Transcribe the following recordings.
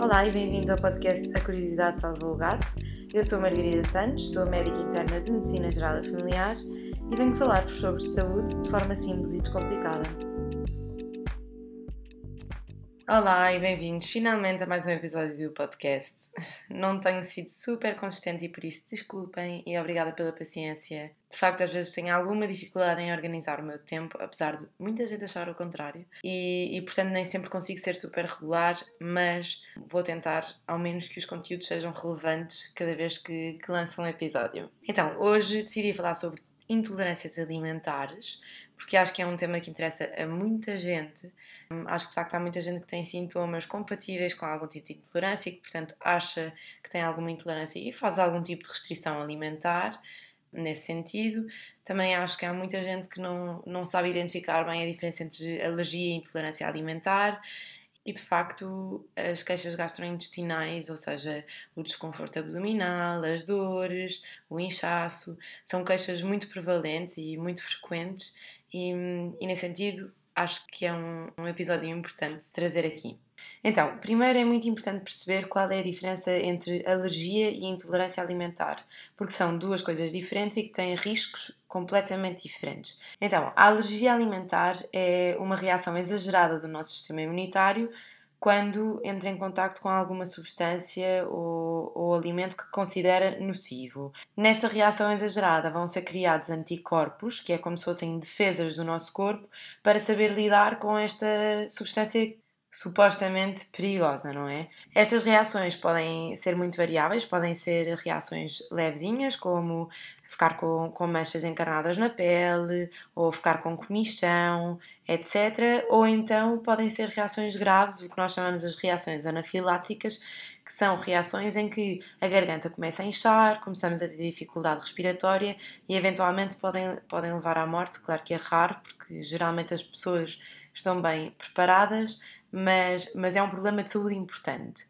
Olá e bem-vindos ao podcast A Curiosidade Salva o Gato. Eu sou Margarida Santos, sou médica interna de Medicina Geral e Familiar e venho falar-vos sobre saúde de forma simples e descomplicada. Olá e bem-vindos finalmente a mais um episódio do podcast. Não tenho sido super consistente e por isso desculpem e obrigada pela paciência. De facto, às vezes tenho alguma dificuldade em organizar o meu tempo, apesar de muita gente achar o contrário, e, e portanto nem sempre consigo ser super regular, mas vou tentar ao menos que os conteúdos sejam relevantes cada vez que, que lanço um episódio. Então, hoje decidi falar sobre intolerâncias alimentares, porque acho que é um tema que interessa a muita gente. Acho que de facto há muita gente que tem sintomas compatíveis com algum tipo de intolerância e que, portanto, acha que tem alguma intolerância e faz algum tipo de restrição alimentar nesse sentido. Também acho que há muita gente que não, não sabe identificar bem a diferença entre alergia e intolerância alimentar. E de facto, as queixas gastrointestinais, ou seja, o desconforto abdominal, as dores, o inchaço, são queixas muito prevalentes e muito frequentes e, e nesse sentido acho que é um, um episódio importante trazer aqui. Então, primeiro é muito importante perceber qual é a diferença entre alergia e intolerância alimentar, porque são duas coisas diferentes e que têm riscos completamente diferentes. Então, a alergia alimentar é uma reação exagerada do nosso sistema imunitário quando entra em contato com alguma substância ou, ou, alimento que considera nocivo. Nesta reação exagerada vão ser criados anticorpos, que é como se fossem defesas do nosso corpo, para saber lidar com esta substância supostamente perigosa, não é? Estas reações podem ser muito variáveis, podem ser reações levezinhas, como ficar com, com manchas encarnadas na pele, ou ficar com comichão, etc. Ou então podem ser reações graves, o que nós chamamos as reações anafiláticas, que são reações em que a garganta começa a inchar, começamos a ter dificuldade respiratória e eventualmente podem, podem levar à morte. Claro que é raro, porque geralmente as pessoas estão bem preparadas, mas, mas é um problema de saúde importante.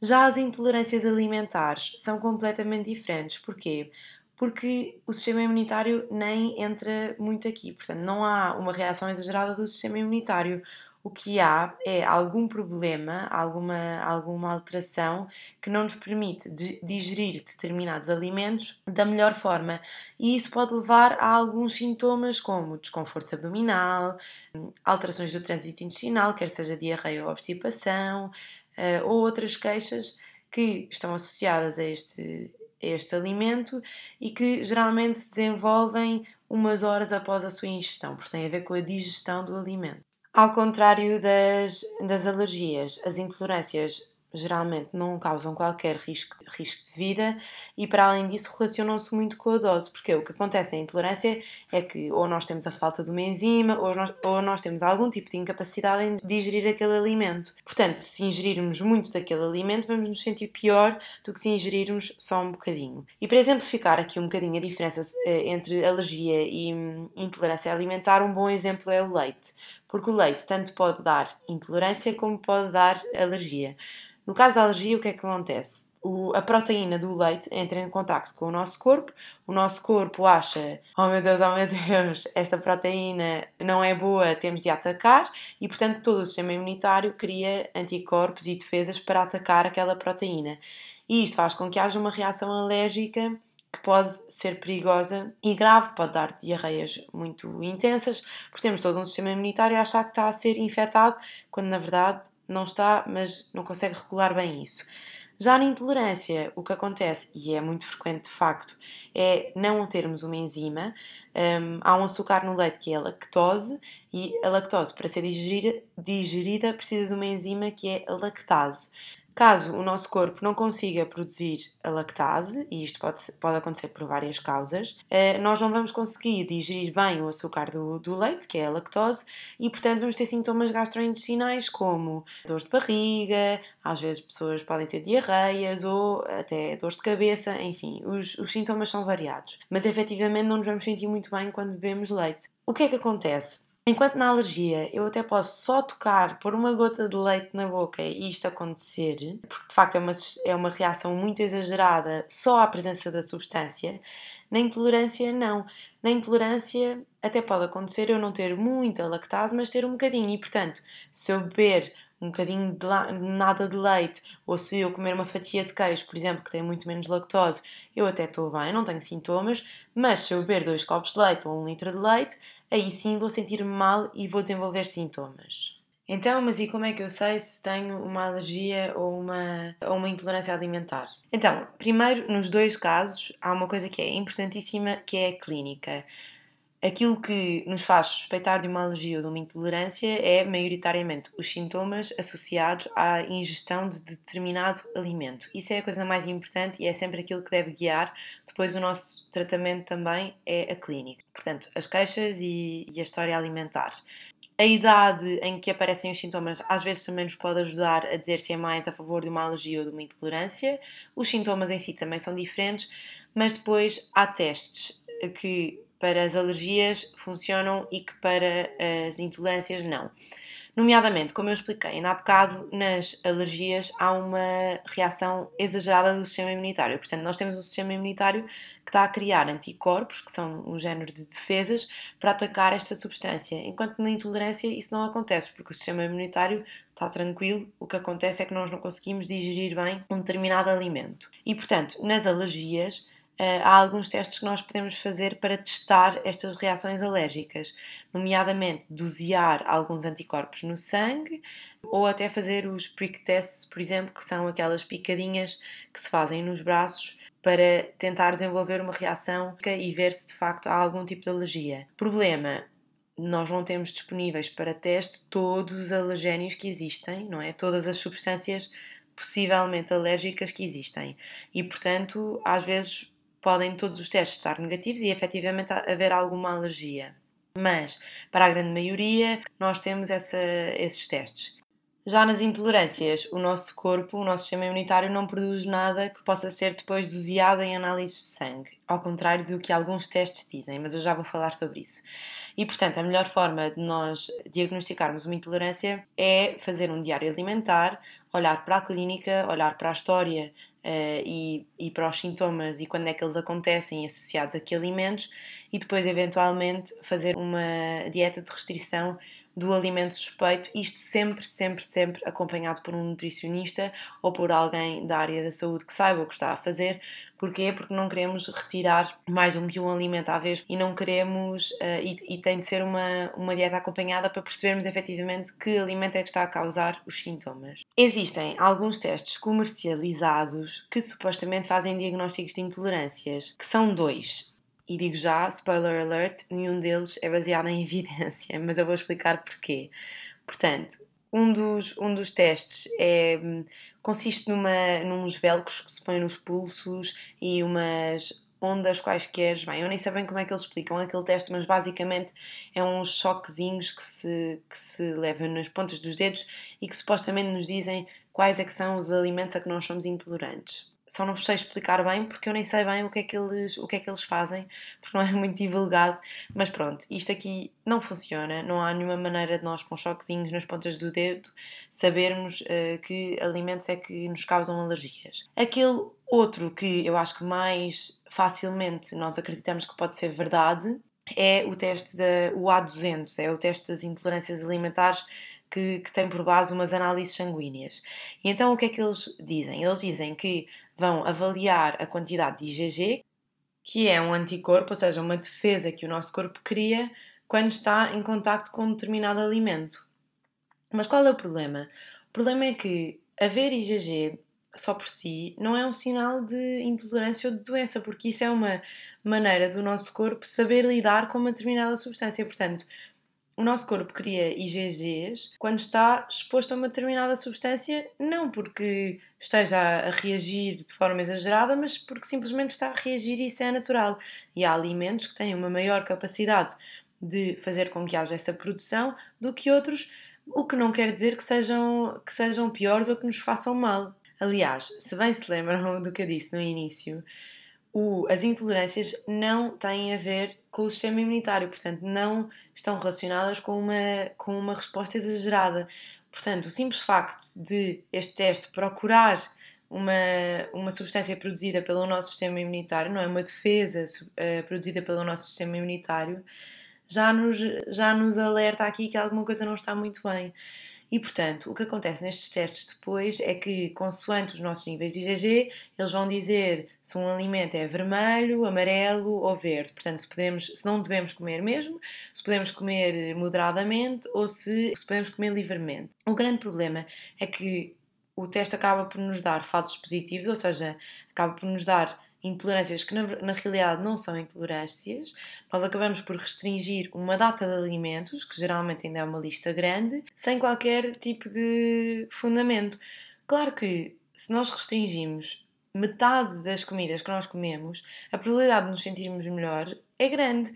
Já as intolerâncias alimentares são completamente diferentes. Porquê? Porque o sistema imunitário nem entra muito aqui, portanto, não há uma reação exagerada do sistema imunitário. O que há é algum problema, alguma, alguma alteração que não nos permite digerir determinados alimentos da melhor forma. E isso pode levar a alguns sintomas como desconforto abdominal, alterações do trânsito intestinal, quer seja diarreia ou obstipação, eh, ou outras queixas que estão associadas a este, a este alimento e que geralmente se desenvolvem umas horas após a sua ingestão, porque tem a ver com a digestão do alimento. Ao contrário das, das alergias, as intolerâncias geralmente não causam qualquer risco, risco de vida e, para além disso, relacionam-se muito com a dose, porque o que acontece na intolerância é que ou nós temos a falta de uma enzima ou nós, ou nós temos algum tipo de incapacidade em digerir aquele alimento. Portanto, se ingerirmos muito daquele alimento, vamos nos sentir pior do que se ingerirmos só um bocadinho. E para exemplificar aqui um bocadinho a diferença eh, entre alergia e hum, intolerância alimentar, um bom exemplo é o leite, porque o leite tanto pode dar intolerância como pode dar alergia. No caso da alergia, o que é que acontece? O, a proteína do leite entra em contato com o nosso corpo, o nosso corpo acha, oh meu Deus, oh meu Deus, esta proteína não é boa, temos de atacar, e portanto todo o sistema imunitário cria anticorpos e defesas para atacar aquela proteína. E isto faz com que haja uma reação alérgica pode ser perigosa e grave, pode dar diarreias muito intensas, porque temos todo um sistema imunitário a achar que está a ser infectado, quando na verdade não está, mas não consegue regular bem isso. Já na intolerância, o que acontece, e é muito frequente de facto, é não termos uma enzima. Um, há um açúcar no leite que é a lactose, e a lactose, para ser digerida, digerida, precisa de uma enzima que é a lactase. Caso o nosso corpo não consiga produzir a lactase, e isto pode, pode acontecer por várias causas, eh, nós não vamos conseguir digerir bem o açúcar do, do leite, que é a lactose, e portanto vamos ter sintomas gastrointestinais como dores de barriga, às vezes pessoas podem ter diarreias ou até dores de cabeça, enfim, os, os sintomas são variados. Mas efetivamente não nos vamos sentir muito bem quando bebemos leite. O que é que acontece? Enquanto na alergia eu até posso só tocar, pôr uma gota de leite na boca e isto acontecer, porque de facto é uma, é uma reação muito exagerada só à presença da substância, na intolerância não. Na intolerância até pode acontecer eu não ter muita lactase, mas ter um bocadinho. E portanto, se eu beber um bocadinho de nada de leite, ou se eu comer uma fatia de queijo, por exemplo, que tem muito menos lactose, eu até estou bem, não tenho sintomas, mas se eu beber dois copos de leite ou um litro de leite, aí sim vou sentir-me mal e vou desenvolver sintomas. Então, mas e como é que eu sei se tenho uma alergia ou uma, ou uma intolerância alimentar? Então, primeiro, nos dois casos, há uma coisa que é importantíssima, que é a clínica. Aquilo que nos faz suspeitar de uma alergia ou de uma intolerância é, maioritariamente, os sintomas associados à ingestão de determinado alimento. Isso é a coisa mais importante e é sempre aquilo que deve guiar. Depois, o nosso tratamento também é a clínica. Portanto, as queixas e, e a história alimentar. A idade em que aparecem os sintomas às vezes também nos pode ajudar a dizer se é mais a favor de uma alergia ou de uma intolerância. Os sintomas em si também são diferentes, mas depois há testes que para as alergias funcionam e que para as intolerâncias não. Nomeadamente, como eu expliquei ainda há bocado, nas alergias há uma reação exagerada do sistema imunitário. Portanto, nós temos um sistema imunitário que está a criar anticorpos, que são um género de defesas, para atacar esta substância. Enquanto na intolerância isso não acontece, porque o sistema imunitário está tranquilo, o que acontece é que nós não conseguimos digerir bem um determinado alimento. E, portanto, nas alergias, há alguns testes que nós podemos fazer para testar estas reações alérgicas, nomeadamente dosear alguns anticorpos no sangue ou até fazer os prick tests, por exemplo, que são aquelas picadinhas que se fazem nos braços para tentar desenvolver uma reação e ver se de facto há algum tipo de alergia. Problema, nós não temos disponíveis para teste todos os alergénios que existem, não é? Todas as substâncias possivelmente alérgicas que existem. E, portanto, às vezes podem todos os testes estar negativos e efetivamente haver alguma alergia. Mas, para a grande maioria, nós temos essa, esses testes. Já nas intolerâncias, o nosso corpo, o nosso sistema imunitário não produz nada que possa ser depois doseado em análises de sangue, ao contrário do que alguns testes dizem, mas eu já vou falar sobre isso. E, portanto, a melhor forma de nós diagnosticarmos uma intolerância é fazer um diário alimentar, olhar para a clínica, olhar para a história uh, e, e para os sintomas e quando é que eles acontecem associados a que alimentos e depois eventualmente fazer uma dieta de restrição do alimento suspeito, isto sempre, sempre, sempre acompanhado por um nutricionista ou por alguém da área da saúde que saiba o que está a fazer. Porquê? Porque não queremos retirar mais um que um alimento à vez e não queremos, uh, e, e, tem de ser uma, uma dieta acompanhada para percebermos efetivamente que alimento é que está a causar os sintomas. Existem alguns testes comercializados que supostamente fazem diagnósticos de intolerâncias, que são dois. E digo já, spoiler alert, nenhum deles é baseado em evidência, mas eu vou explicar porquê. Portanto, um dos, um dos testes é, consiste numa, nos velcros que se põem nos pulsos e umas ondas quaisquer. Bem, eu nem sei bem como é que eles explicam aquele teste, mas basicamente é uns choquezinhos que se, que se levam nas pontas dos dedos e que supostamente nos dizem quais é que são os alimentos a que nós somos intolerantes só não sei explicar bem porque eu nem sei bem o que é que eles, o que é que eles fazem, porque não é muito divulgado. Mas pronto, isto aqui não funciona, não há nenhuma maneira de nós, com choquezinhos nas pontas do dedo, sabermos uh, que alimentos é que nos causam alergias. Aquele outro que eu acho que mais facilmente nós acreditamos que pode ser verdade é o teste da o A200, é o teste das intolerâncias alimentares que, que, tem por base umas análises sanguíneas. E então o que é que eles dizem? Eles dizem que vão avaliar a quantidade de IgG, que é um anticorpo, ou seja, uma defesa que o nosso corpo cria quando está em contacto com um determinado alimento. Mas qual é o problema? O problema é que haver IgG só por si não é um sinal de intolerância ou de doença, porque isso é uma maneira do nosso corpo saber lidar com uma determinada substância. Portanto, o nosso corpo cria IgGs quando está exposto a uma determinada substância, não porque esteja a reagir de forma exagerada, mas porque simplesmente está a reagir e isso é natural. E há alimentos que têm uma maior capacidade de fazer com que haja essa produção do que outros, o que não quer dizer que sejam, que sejam piores ou que nos façam mal. Aliás, se bem se lembram do que eu disse no início, o, as intolerâncias não têm a ver com o sistema imunitário, portanto, não estão relacionadas com uma, com uma resposta exagerada. Portanto, o simples facto de este teste procurar uma, uma substância produzida pelo nosso sistema imunitário, não é uma defesa uh, produzida pelo nosso sistema imunitário, já nos, já nos alerta aqui que alguma coisa não está muito bem. E, portanto, o que acontece nestes testes depois é que, consoante os nossos níveis de IgG, eles vão dizer se um alimento é vermelho, amarelo ou verde. Portanto, se, podemos, se não devemos comer mesmo, se podemos comer moderadamente ou se, se podemos comer livremente. O grande problema é que o teste acaba por nos dar falsos positivos, ou seja, acaba por nos dar intolerâncias que na, na, realidade não são intolerâncias, nós acabamos por restringir uma data de alimentos, que geralmente ainda é uma lista grande, sem qualquer tipo de fundamento. Claro que se nós restringimos metade das comidas que nós comemos, a probabilidade de nos sentirmos melhor é grande,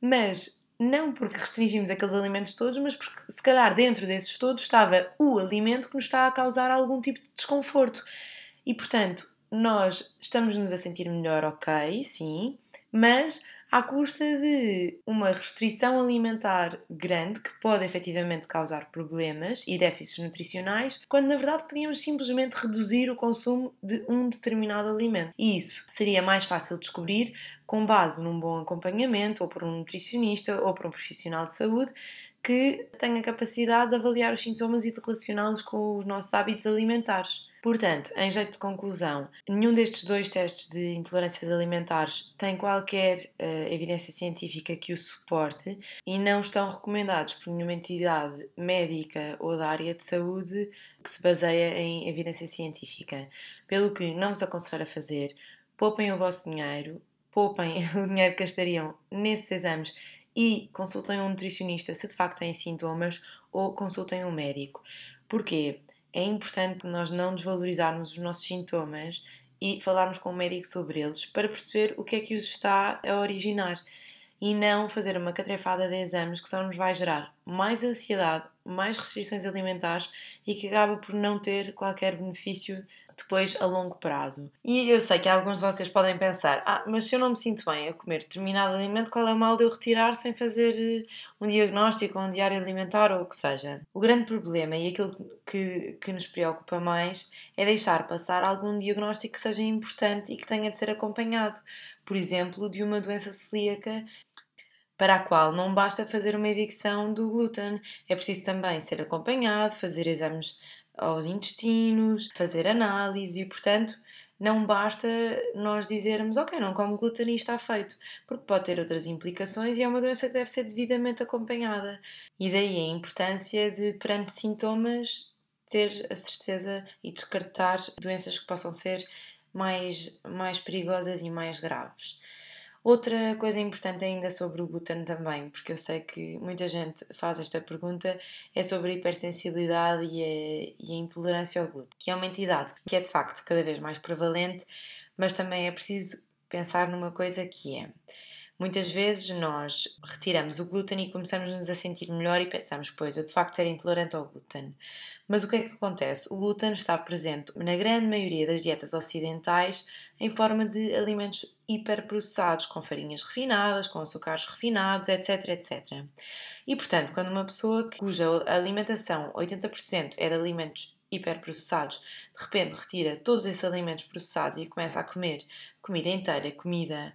mas não porque restringimos aqueles alimentos todos, mas porque se calhar dentro desses todos estava o alimento que nos está a causar algum tipo de desconforto. E portanto, nós estamos-nos a sentir melhor, ok, sim, mas à custa de uma restrição alimentar grande que pode efetivamente causar problemas e déficits nutricionais, quando na verdade podíamos simplesmente reduzir o consumo de um determinado alimento. E isso seria mais fácil de descobrir com base num bom acompanhamento, ou por um nutricionista, ou por um profissional de saúde que tenha capacidade de avaliar os sintomas e de relacioná-los com os nossos hábitos alimentares. Portanto, em jeito de conclusão, nenhum destes dois testes de intolerâncias alimentares tem qualquer uh, evidência científica que o suporte e não estão recomendados por nenhuma entidade médica ou da área de saúde que se baseia em evidência científica. Pelo que não vos aconselho a fazer, poupem o vosso dinheiro, poupem o dinheiro que gastariam nesses exames e consultem um nutricionista se de facto têm sintomas ou consultem um médico. Porquê? É importante nós não desvalorizarmos os nossos sintomas e falarmos com o médico sobre eles para perceber o que é que os está a originar e não fazer uma catrefada de exames que só nos vai gerar mais ansiedade, mais restrições alimentares e que acaba por não ter qualquer benefício depois a longo prazo. E eu sei que alguns de vocês podem pensar: ah, mas se eu não me sinto bem a comer determinado alimento, qual é o mal de eu retirar sem fazer eh, um diagnóstico ou um diário alimentar ou o que seja? O grande problema e aquilo que, que nos preocupa mais é deixar passar algum diagnóstico que seja importante e que tenha de ser acompanhado. Por exemplo, de uma doença celíaca para a qual não basta fazer uma evicção do glúten, é preciso também ser acompanhado, fazer exames aos intestinos, fazer análise e, portanto, não basta nós dizermos, ok, não como glúten e está feito, porque pode ter outras implicações e é uma doença que deve ser devidamente acompanhada. E daí a importância de, perante sintomas, ter a certeza e descartar doenças que possam ser mais, mais perigosas e mais graves. Outra coisa importante ainda sobre o glúten também, porque eu sei que muita gente faz esta pergunta, é sobre a hipersensibilidade e a, e a intolerância ao glúten, que é uma entidade que é de facto cada vez mais prevalente, mas também é preciso pensar numa coisa que é. Muitas vezes nós retiramos o glúten e começamos-nos a sentir melhor e pensamos, pois, eu de facto era intolerante ao glúten. Mas o que é que acontece? O glúten está presente na grande maioria das dietas ocidentais em forma de alimentos hiperprocessados, com farinhas refinadas, com açúcares refinados, etc, etc. E portanto, quando uma pessoa cuja alimentação 80% é de alimentos hiperprocessados, de repente retira todos esses alimentos processados e começa a comer comida inteira, comida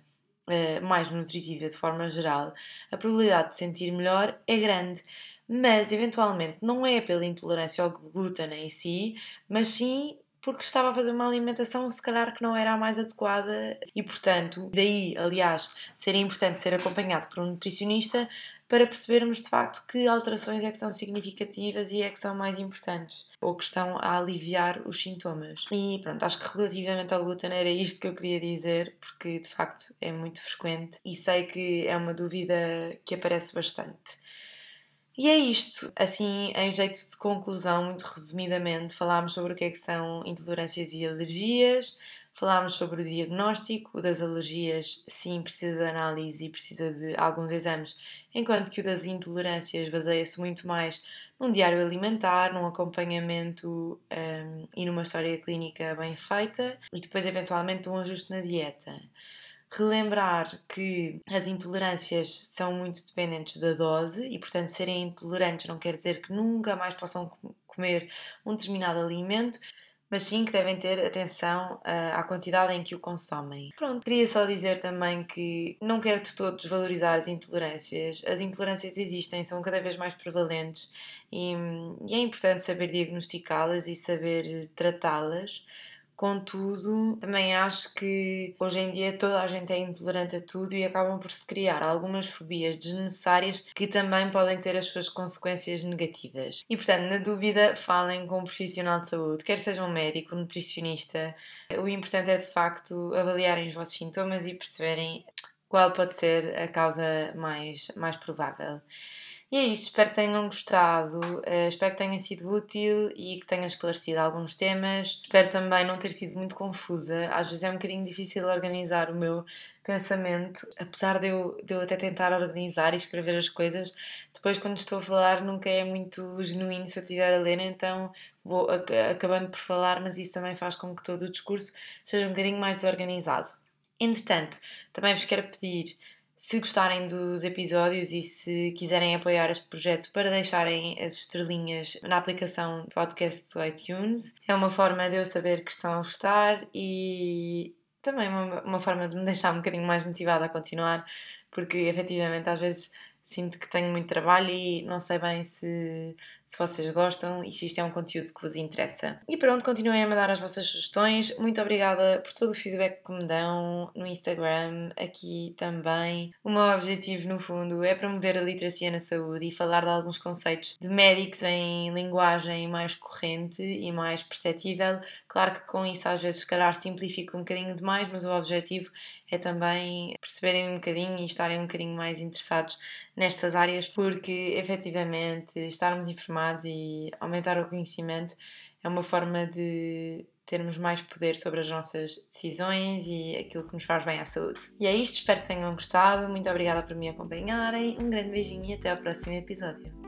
uh, mais nutritiva de forma geral, a probabilidade de sentir melhor é grande. Mas eventualmente não é pela intolerância ao glúten em si, mas sim porque estava a fazer uma alimentação se calhar que não era a mais adequada e portanto, daí, aliás, seria importante ser acompanhado por um nutricionista para percebermos de facto que alterações é que são significativas e é que são mais importantes ou que estão a aliviar os sintomas. E pronto, acho que relativamente ao glúten era isto que eu queria dizer, porque de facto é muito frequente e sei que é uma dúvida que aparece bastante. E é isto. Assim, em jeito de conclusão, muito resumidamente, falámos sobre o que é que são intolerâncias e alergias, falámos sobre o diagnóstico, das alergias, sim, precisa de análise e precisa de alguns exames, enquanto que o das intolerâncias baseia-se muito mais num diário alimentar, num acompanhamento um, e numa história clínica bem feita e depois, eventualmente, um ajuste na dieta relembrar que as intolerâncias são muito dependentes da dose e, portanto, serem intolerantes não quer dizer que nunca mais possam comer um determinado alimento, mas sim que devem ter atenção uh, à quantidade em que o consomem. Pronto, queria só dizer também que não quero de todo desvalorizar as intolerâncias. As intolerâncias existem, são cada vez mais prevalentes e, e é importante saber diagnosticá-las e saber tratá-las. Contudo, também acho que hoje em dia toda a gente é intolerante a tudo e acabam por se criar algumas fobias desnecessárias que também podem ter as suas consequências negativas. E portanto, na dúvida, falem com um profissional de saúde, quer seja um médico, um nutricionista. O importante é de facto avaliarem os vossos sintomas e perceberem qual pode ser a causa mais, mais provável. E é isto, espero que tenham gostado, uh, espero que tenha sido útil e que tenha esclarecido alguns temas. Espero também não ter sido muito confusa, às vezes é um bocadinho difícil organizar o meu pensamento, apesar de eu, de eu até tentar organizar e escrever as coisas, depois quando estou a falar nunca é muito genuíno se eu estiver a ler, então vou acabando por falar, mas isso também faz com que todo o discurso seja um bocadinho mais desorganizado. Entretanto, também vos quero pedir se gostarem dos episódios e se quiserem apoiar este projeto para deixarem as estrelinhas na aplicação podcast do iTunes, é uma forma de eu saber que estão a gostar e também uma, uma forma de me deixar um bocadinho mais motivada a continuar, porque efetivamente às vezes sinto que tenho muito trabalho e não sei bem se se vocês gostam e se isto é um conteúdo que vos interessa. E pronto, continuem a mandar as vossas sugestões. Muito obrigada por todo o feedback que me dão no Instagram, aqui também. O meu objetivo, no fundo, é promover a literacia na saúde e falar de alguns conceitos de médicos em linguagem mais corrente e mais perceptível. Claro que com isso às vezes, se calhar, simplifico um bocadinho demais, mas o objetivo é também perceberem um bocadinho e estarem um bocadinho mais interessados nestas áreas, porque efetivamente estarmos informados e aumentar o conhecimento é uma forma de termos mais poder sobre as nossas decisões e aquilo que nos faz bem à saúde. E é isto, espero que tenham gostado. Muito obrigada por me acompanharem. Um grande beijinho e até ao próximo episódio.